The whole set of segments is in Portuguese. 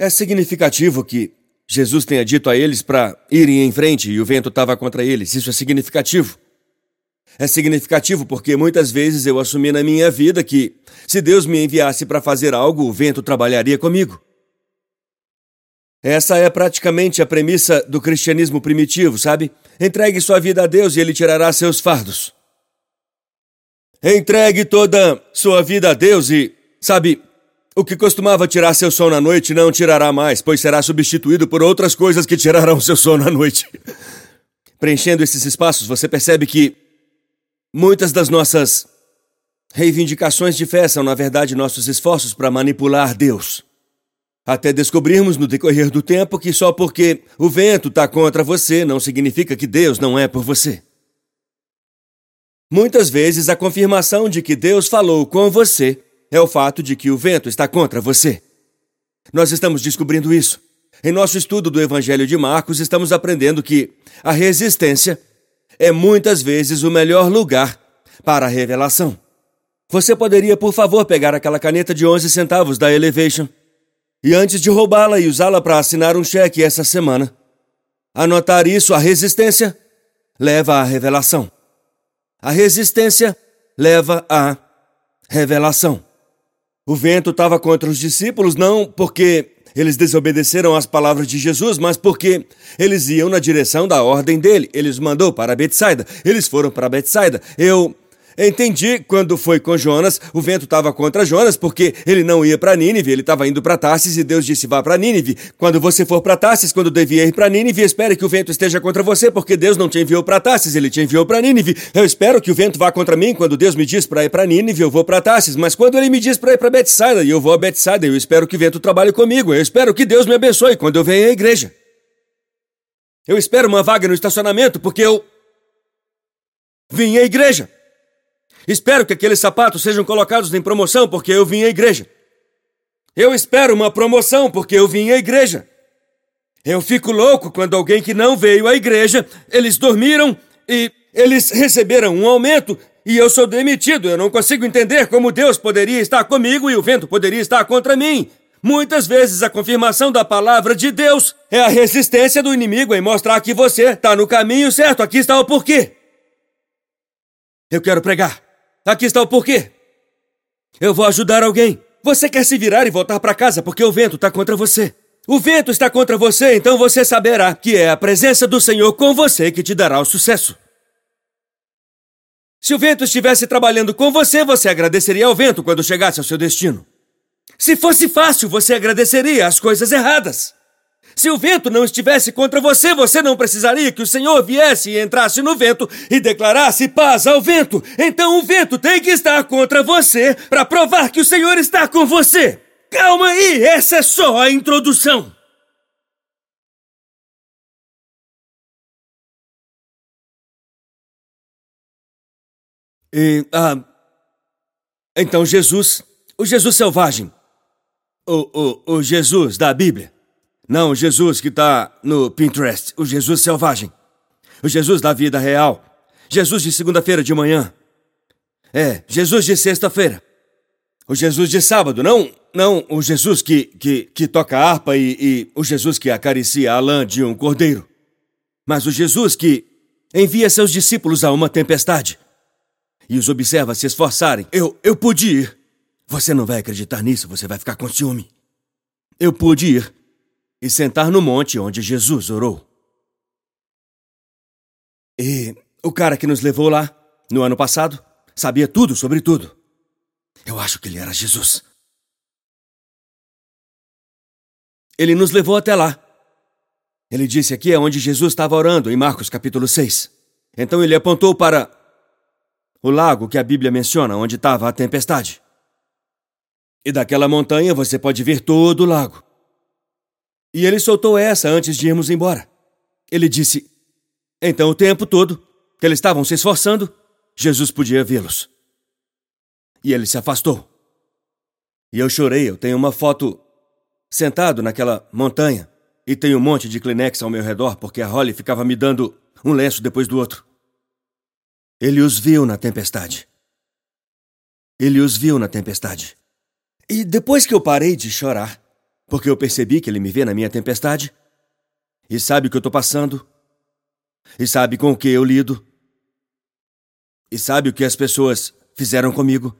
É significativo que Jesus tenha dito a eles para irem em frente e o vento estava contra eles. Isso é significativo. É significativo porque muitas vezes eu assumi na minha vida que, se Deus me enviasse para fazer algo, o vento trabalharia comigo. Essa é praticamente a premissa do cristianismo primitivo, sabe? Entregue sua vida a Deus e Ele tirará seus fardos. Entregue toda sua vida a Deus e, sabe, o que costumava tirar seu sono à noite não tirará mais, pois será substituído por outras coisas que tirarão seu sono à noite. Preenchendo esses espaços, você percebe que muitas das nossas reivindicações de fé são, na verdade, nossos esforços para manipular Deus. Até descobrirmos no decorrer do tempo que só porque o vento está contra você não significa que Deus não é por você. Muitas vezes a confirmação de que Deus falou com você é o fato de que o vento está contra você. Nós estamos descobrindo isso. Em nosso estudo do Evangelho de Marcos, estamos aprendendo que a resistência é muitas vezes o melhor lugar para a revelação. Você poderia, por favor, pegar aquela caneta de 11 centavos da Elevation e antes de roubá-la e usá-la para assinar um cheque essa semana, anotar isso, a resistência leva à revelação. A resistência leva à revelação. O vento estava contra os discípulos não porque eles desobedeceram às palavras de Jesus, mas porque eles iam na direção da ordem dele. Ele os mandou para Betsaida. Eles foram para Betsaida. Eu Entendi quando foi com Jonas, o vento estava contra Jonas porque ele não ia para Nínive, ele estava indo para Tarsis e Deus disse vá para Nínive. Quando você for para Tarsis, quando devia ir para Nínive, espere que o vento esteja contra você porque Deus não te enviou para Tarsis, ele te enviou para Nínive. Eu espero que o vento vá contra mim quando Deus me diz para ir para Nínive, eu vou para Tarsis, mas quando ele me diz para ir para Betsaida e eu vou a Betsaida, eu espero que o vento trabalhe comigo. Eu espero que Deus me abençoe quando eu venho à igreja. Eu espero uma vaga no estacionamento porque eu vim à igreja. Espero que aqueles sapatos sejam colocados em promoção porque eu vim à igreja. Eu espero uma promoção porque eu vim à igreja. Eu fico louco quando alguém que não veio à igreja, eles dormiram e eles receberam um aumento e eu sou demitido. Eu não consigo entender como Deus poderia estar comigo e o vento poderia estar contra mim. Muitas vezes a confirmação da palavra de Deus é a resistência do inimigo em mostrar que você está no caminho certo. Aqui está o porquê. Eu quero pregar. Aqui está o porquê. Eu vou ajudar alguém. Você quer se virar e voltar para casa porque o vento está contra você. O vento está contra você, então você saberá que é a presença do Senhor com você que te dará o sucesso. Se o vento estivesse trabalhando com você, você agradeceria ao vento quando chegasse ao seu destino. Se fosse fácil, você agradeceria as coisas erradas. Se o vento não estivesse contra você, você não precisaria que o Senhor viesse e entrasse no vento e declarasse paz ao vento. Então o vento tem que estar contra você para provar que o Senhor está com você. Calma aí, essa é só a introdução. E, ah, então Jesus, o Jesus selvagem, o, o, o Jesus da Bíblia, não o Jesus que está no Pinterest, o Jesus selvagem. O Jesus da vida real. Jesus de segunda-feira de manhã. É, Jesus de sexta-feira. O Jesus de sábado, não, não o Jesus que, que, que toca harpa e, e o Jesus que acaricia a lã de um cordeiro. Mas o Jesus que envia seus discípulos a uma tempestade e os observa se esforçarem. Eu, eu pude ir. Você não vai acreditar nisso, você vai ficar com ciúme. Eu pude ir e sentar no monte onde Jesus orou. E o cara que nos levou lá, no ano passado, sabia tudo sobre tudo. Eu acho que ele era Jesus. Ele nos levou até lá. Ele disse aqui é onde Jesus estava orando, em Marcos capítulo 6. Então ele apontou para o lago que a Bíblia menciona, onde estava a tempestade. E daquela montanha você pode ver todo o lago. E ele soltou essa antes de irmos embora. Ele disse: Então, o tempo todo que eles estavam se esforçando, Jesus podia vê-los. E ele se afastou. E eu chorei. Eu tenho uma foto sentado naquela montanha e tenho um monte de Kleenex ao meu redor porque a Holly ficava me dando um lenço depois do outro. Ele os viu na tempestade. Ele os viu na tempestade. E depois que eu parei de chorar, porque eu percebi que ele me vê na minha tempestade, e sabe o que eu estou passando, e sabe com o que eu lido, e sabe o que as pessoas fizeram comigo.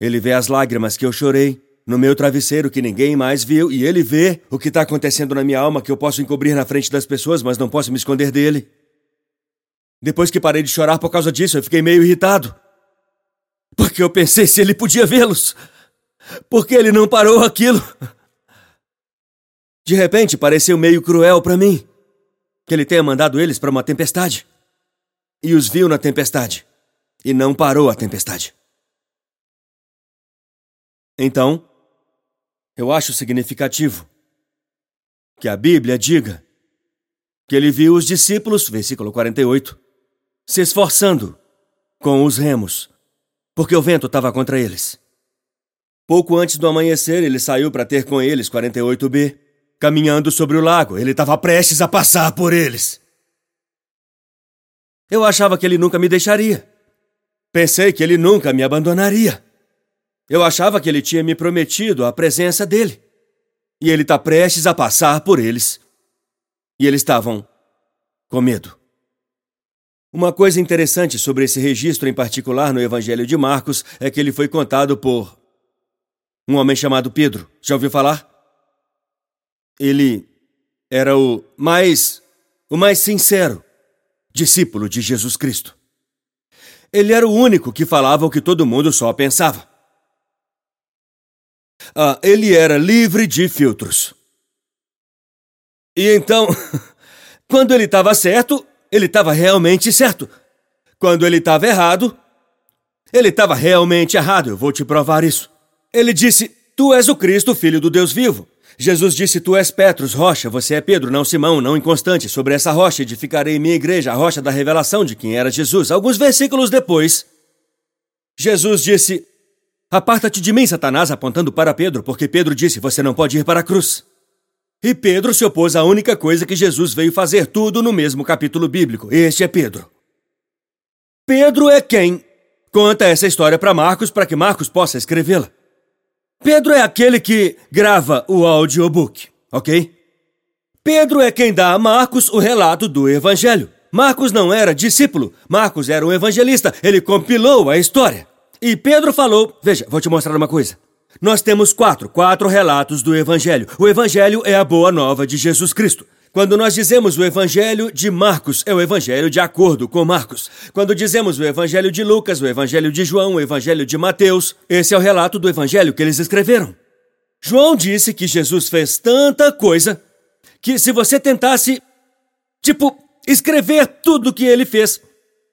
Ele vê as lágrimas que eu chorei no meu travesseiro que ninguém mais viu, e ele vê o que está acontecendo na minha alma que eu posso encobrir na frente das pessoas, mas não posso me esconder dele. Depois que parei de chorar por causa disso, eu fiquei meio irritado. Porque eu pensei se ele podia vê-los. Porque ele não parou aquilo. De repente, pareceu meio cruel para mim que ele tenha mandado eles para uma tempestade. E os viu na tempestade. E não parou a tempestade. Então, eu acho significativo que a Bíblia diga que ele viu os discípulos, versículo 48, se esforçando com os remos, porque o vento estava contra eles. Pouco antes do amanhecer, ele saiu para ter com eles 48b, caminhando sobre o lago. Ele estava prestes a passar por eles. Eu achava que ele nunca me deixaria. Pensei que ele nunca me abandonaria. Eu achava que ele tinha me prometido a presença dele. E ele está prestes a passar por eles. E eles estavam com medo. Uma coisa interessante sobre esse registro em particular no Evangelho de Marcos é que ele foi contado por um homem chamado Pedro. Já ouviu falar? Ele era o mais o mais sincero discípulo de Jesus Cristo. Ele era o único que falava o que todo mundo só pensava. Ah, ele era livre de filtros. E então, quando ele estava certo, ele estava realmente certo. Quando ele estava errado, ele estava realmente errado. Eu vou te provar isso. Ele disse: Tu és o Cristo, filho do Deus vivo. Jesus disse: Tu és Petros, rocha, você é Pedro, não Simão, não inconstante. Sobre essa rocha edificarei minha igreja, a rocha da revelação de quem era Jesus. Alguns versículos depois, Jesus disse: Aparta-te de mim, Satanás, apontando para Pedro, porque Pedro disse: Você não pode ir para a cruz. E Pedro se opôs à única coisa que Jesus veio fazer, tudo no mesmo capítulo bíblico. Este é Pedro. Pedro é quem conta essa história para Marcos para que Marcos possa escrevê-la. Pedro é aquele que grava o audiobook, ok? Pedro é quem dá a Marcos o relato do Evangelho. Marcos não era discípulo, Marcos era um evangelista, ele compilou a história. E Pedro falou: Veja, vou te mostrar uma coisa. Nós temos quatro, quatro relatos do Evangelho. O Evangelho é a boa nova de Jesus Cristo. Quando nós dizemos o Evangelho de Marcos, é o Evangelho de acordo com Marcos. Quando dizemos o Evangelho de Lucas, o Evangelho de João, o Evangelho de Mateus, esse é o relato do Evangelho que eles escreveram. João disse que Jesus fez tanta coisa que se você tentasse, tipo, escrever tudo o que ele fez,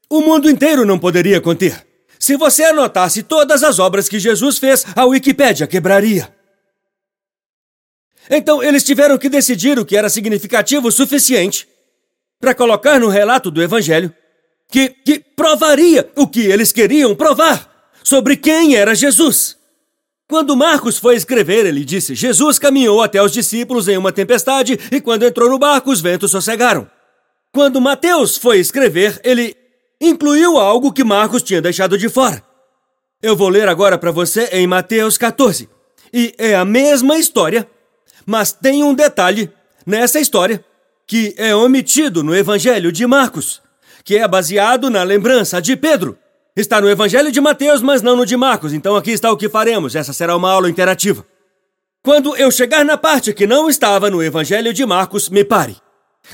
o mundo inteiro não poderia conter. Se você anotasse todas as obras que Jesus fez, a Wikipédia quebraria. Então eles tiveram que decidir o que era significativo o suficiente para colocar no relato do Evangelho que, que provaria o que eles queriam provar sobre quem era Jesus. Quando Marcos foi escrever, ele disse: Jesus caminhou até os discípulos em uma tempestade e quando entrou no barco, os ventos sossegaram. Quando Mateus foi escrever, ele incluiu algo que Marcos tinha deixado de fora. Eu vou ler agora para você em Mateus 14. E é a mesma história, mas tem um detalhe nessa história que é omitido no Evangelho de Marcos, que é baseado na lembrança de Pedro. Está no Evangelho de Mateus, mas não no de Marcos, então aqui está o que faremos. Essa será uma aula interativa. Quando eu chegar na parte que não estava no Evangelho de Marcos, me pare.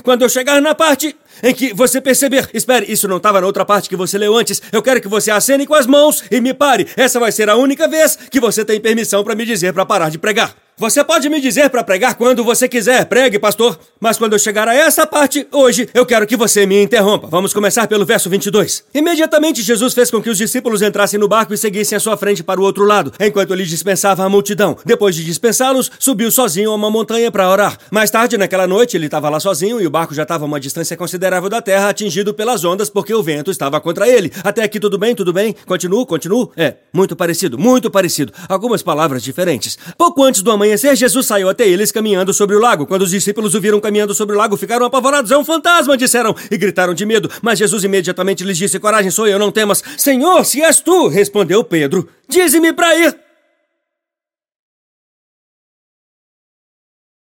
Quando eu chegar na parte em que você perceber, espere, isso não estava na outra parte que você leu antes, eu quero que você acene com as mãos e me pare. Essa vai ser a única vez que você tem permissão para me dizer para parar de pregar. Você pode me dizer para pregar quando você quiser, pregue, pastor, mas quando eu chegar a essa parte, hoje, eu quero que você me interrompa. Vamos começar pelo verso 22. Imediatamente Jesus fez com que os discípulos entrassem no barco e seguissem à sua frente para o outro lado, enquanto ele dispensava a multidão. Depois de dispensá-los, subiu sozinho a uma montanha para orar. Mais tarde, naquela noite, ele estava lá sozinho e o barco já estava a uma distância considerável da terra, atingido pelas ondas porque o vento estava contra ele. Até aqui tudo bem, tudo bem? Continuo, continuo? É, muito parecido, muito parecido. Algumas palavras diferentes. Pouco antes do amanhã amanhecer, Jesus saiu até eles caminhando sobre o lago. Quando os discípulos o viram caminhando sobre o lago, ficaram apavorados. É um fantasma, disseram, e gritaram de medo. Mas Jesus imediatamente lhes disse: Coragem, sou eu, não temas. Senhor, se és tu, respondeu Pedro, dize-me para ir.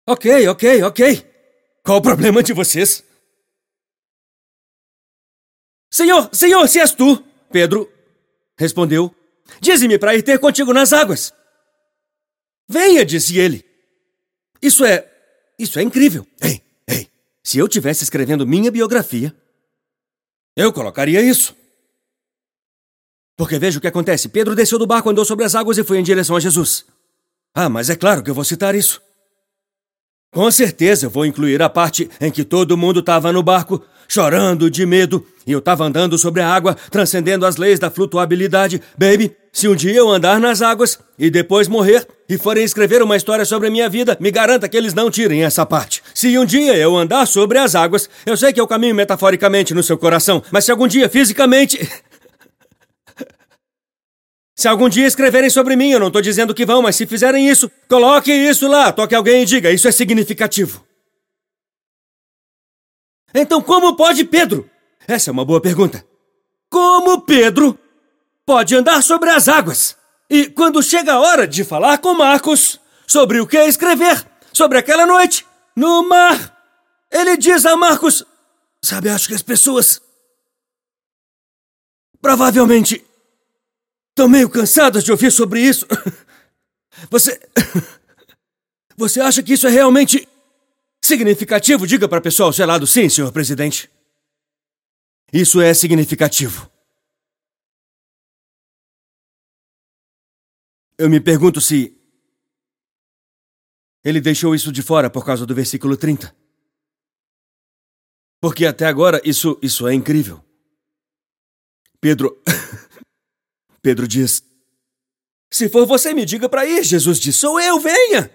Ok, ok, ok. Qual o problema de vocês? Senhor, senhor, se és tu, Pedro respondeu, dize-me para ir ter contigo nas águas. Venha, disse ele. Isso é. Isso é incrível. Ei, ei, se eu tivesse escrevendo minha biografia, eu colocaria isso. Porque veja o que acontece. Pedro desceu do barco, andou sobre as águas e foi em direção a Jesus. Ah, mas é claro que eu vou citar isso. Com certeza eu vou incluir a parte em que todo mundo estava no barco, chorando de medo, e eu estava andando sobre a água, transcendendo as leis da flutuabilidade. Baby, se um dia eu andar nas águas e depois morrer e forem escrever uma história sobre a minha vida, me garanta que eles não tirem essa parte. Se um dia eu andar sobre as águas, eu sei que eu caminho metaforicamente no seu coração, mas se algum dia fisicamente. Se algum dia escreverem sobre mim, eu não estou dizendo que vão, mas se fizerem isso, coloque isso lá, toque alguém e diga, isso é significativo. Então, como pode Pedro? Essa é uma boa pergunta. Como Pedro pode andar sobre as águas? E quando chega a hora de falar com Marcos sobre o que escrever sobre aquela noite no mar, ele diz a Marcos: Sabe, acho que as pessoas provavelmente Tô meio cansado de ouvir sobre isso. Você. Você acha que isso é realmente significativo? Diga para o pessoal gelado sim, senhor presidente. Isso é significativo. Eu me pergunto se. Ele deixou isso de fora por causa do versículo 30. Porque até agora isso, isso é incrível. Pedro. Pedro diz: Se for você, me diga para ir. Jesus diz: Sou eu, venha.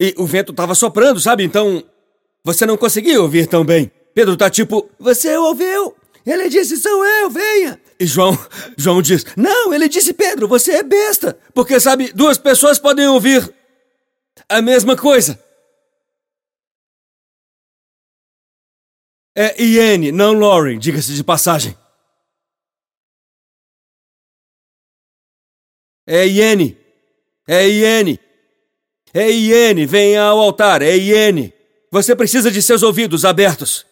E o vento estava soprando, sabe? Então você não conseguia ouvir tão bem. Pedro tá tipo: Você ouviu? Ele disse: Sou eu, venha. E João, João diz: Não, ele disse: Pedro, você é besta. Porque, sabe, duas pessoas podem ouvir a mesma coisa. É Iene, não Lauren, diga-se de passagem. É Iene! É Iene! É Iene! Venha ao altar! É Iene! Você precisa de seus ouvidos abertos!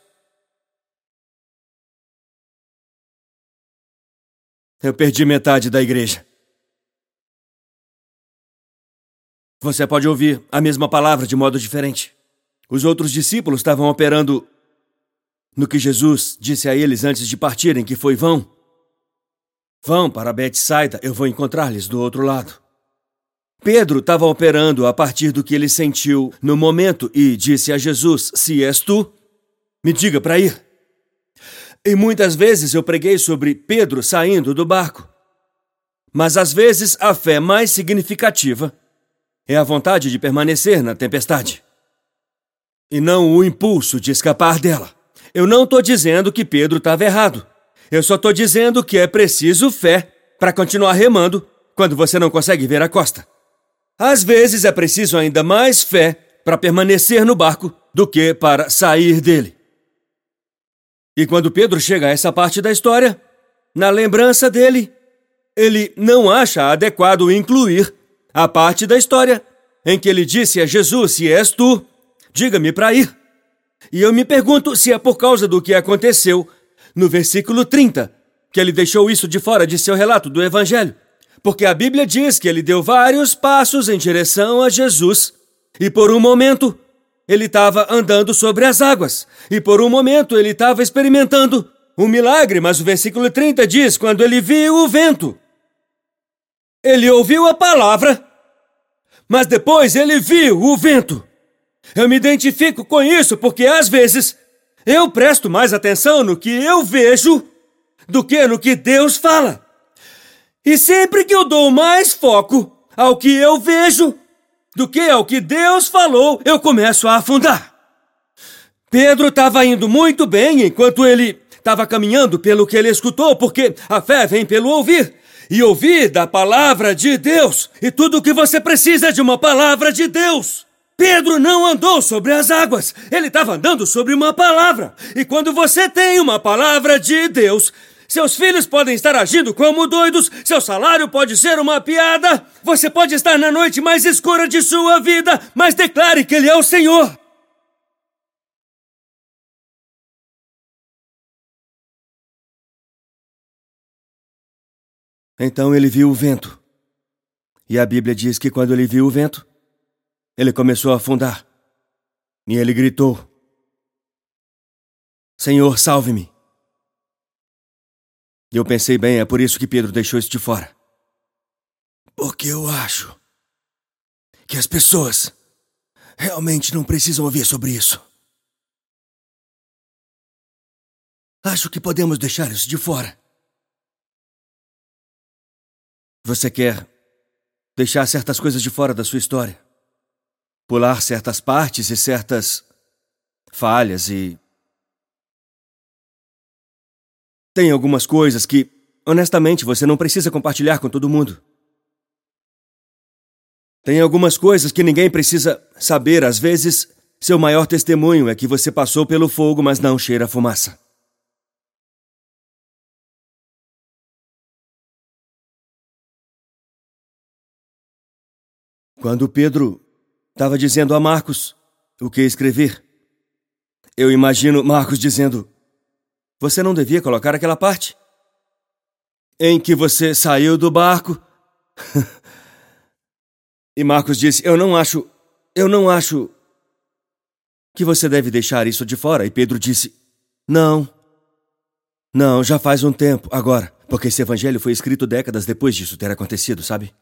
Eu perdi metade da igreja. Você pode ouvir a mesma palavra de modo diferente. Os outros discípulos estavam operando no que Jesus disse a eles antes de partirem, que foi vão. Vão para Betsaida, eu vou encontrar-lhes do outro lado. Pedro estava operando a partir do que ele sentiu no momento e disse a Jesus: Se és tu, me diga para ir. E muitas vezes eu preguei sobre Pedro saindo do barco. Mas às vezes a fé mais significativa é a vontade de permanecer na tempestade e não o impulso de escapar dela. Eu não estou dizendo que Pedro estava errado. Eu só estou dizendo que é preciso fé para continuar remando quando você não consegue ver a costa. Às vezes é preciso ainda mais fé para permanecer no barco do que para sair dele. E quando Pedro chega a essa parte da história, na lembrança dele, ele não acha adequado incluir a parte da história em que ele disse a Jesus: Se és tu, diga-me para ir. E eu me pergunto se é por causa do que aconteceu no versículo 30, que ele deixou isso de fora de seu relato do Evangelho. Porque a Bíblia diz que ele deu vários passos em direção a Jesus e por um momento ele estava andando sobre as águas e por um momento ele estava experimentando um milagre, mas o versículo 30 diz: quando ele viu o vento, ele ouviu a palavra, mas depois ele viu o vento. Eu me identifico com isso porque às vezes eu presto mais atenção no que eu vejo do que no que Deus fala. E sempre que eu dou mais foco ao que eu vejo do que ao que Deus falou, eu começo a afundar. Pedro estava indo muito bem enquanto ele estava caminhando pelo que ele escutou, porque a fé vem pelo ouvir. E ouvir da palavra de Deus. E tudo o que você precisa é de uma palavra de Deus. Pedro não andou sobre as águas, ele estava andando sobre uma palavra. E quando você tem uma palavra de Deus, Seus filhos podem estar agindo como doidos, seu salário pode ser uma piada. Você pode estar na noite mais escura de sua vida, mas declare que Ele é o Senhor. Então ele viu o vento. E a Bíblia diz que quando ele viu o vento, ele começou a afundar. E ele gritou: Senhor, salve-me. Eu pensei bem, é por isso que Pedro deixou isso de fora. Porque eu acho que as pessoas realmente não precisam ouvir sobre isso. Acho que podemos deixar isso de fora. Você quer deixar certas coisas de fora da sua história? Pular certas partes e certas falhas e. Tem algumas coisas que, honestamente, você não precisa compartilhar com todo mundo. Tem algumas coisas que ninguém precisa saber. Às vezes, seu maior testemunho é que você passou pelo fogo, mas não cheira fumaça. Quando Pedro estava dizendo a Marcos o que escrever, eu imagino Marcos dizendo: Você não devia colocar aquela parte em que você saiu do barco. e Marcos disse: Eu não acho, eu não acho que você deve deixar isso de fora. E Pedro disse: Não, não, já faz um tempo agora, porque esse evangelho foi escrito décadas depois disso ter acontecido, sabe?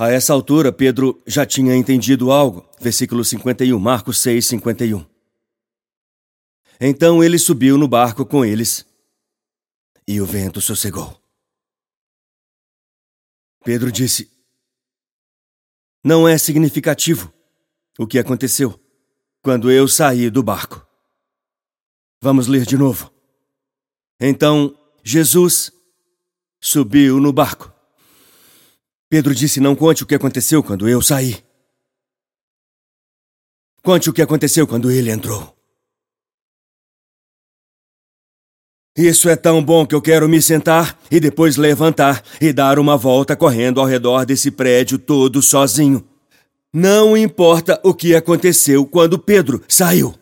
A essa altura, Pedro já tinha entendido algo. Versículo 51, Marcos 6, 51. Então ele subiu no barco com eles e o vento sossegou. Pedro disse: Não é significativo o que aconteceu quando eu saí do barco. Vamos ler de novo. Então Jesus subiu no barco Pedro disse: Não conte o que aconteceu quando eu saí. Conte o que aconteceu quando ele entrou. Isso é tão bom que eu quero me sentar e depois levantar e dar uma volta correndo ao redor desse prédio todo sozinho. Não importa o que aconteceu quando Pedro saiu.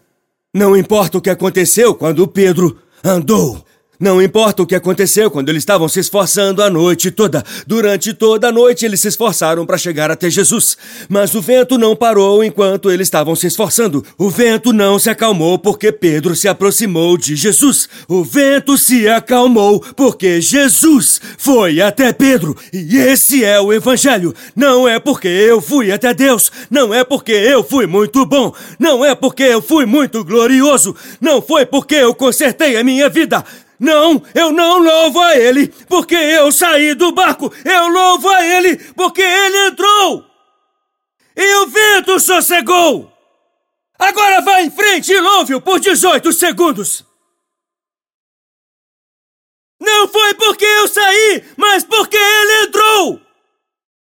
Não importa o que aconteceu quando Pedro andou. Não importa o que aconteceu quando eles estavam se esforçando a noite toda. Durante toda a noite eles se esforçaram para chegar até Jesus. Mas o vento não parou enquanto eles estavam se esforçando. O vento não se acalmou porque Pedro se aproximou de Jesus. O vento se acalmou porque Jesus foi até Pedro. E esse é o Evangelho. Não é porque eu fui até Deus. Não é porque eu fui muito bom. Não é porque eu fui muito glorioso. Não foi porque eu consertei a minha vida. Não, eu não louvo a ele, porque eu saí do barco. Eu louvo a ele, porque ele entrou. E o vento sossegou. Agora vá em frente e louve-o por 18 segundos. Não foi porque eu saí, mas porque ele entrou.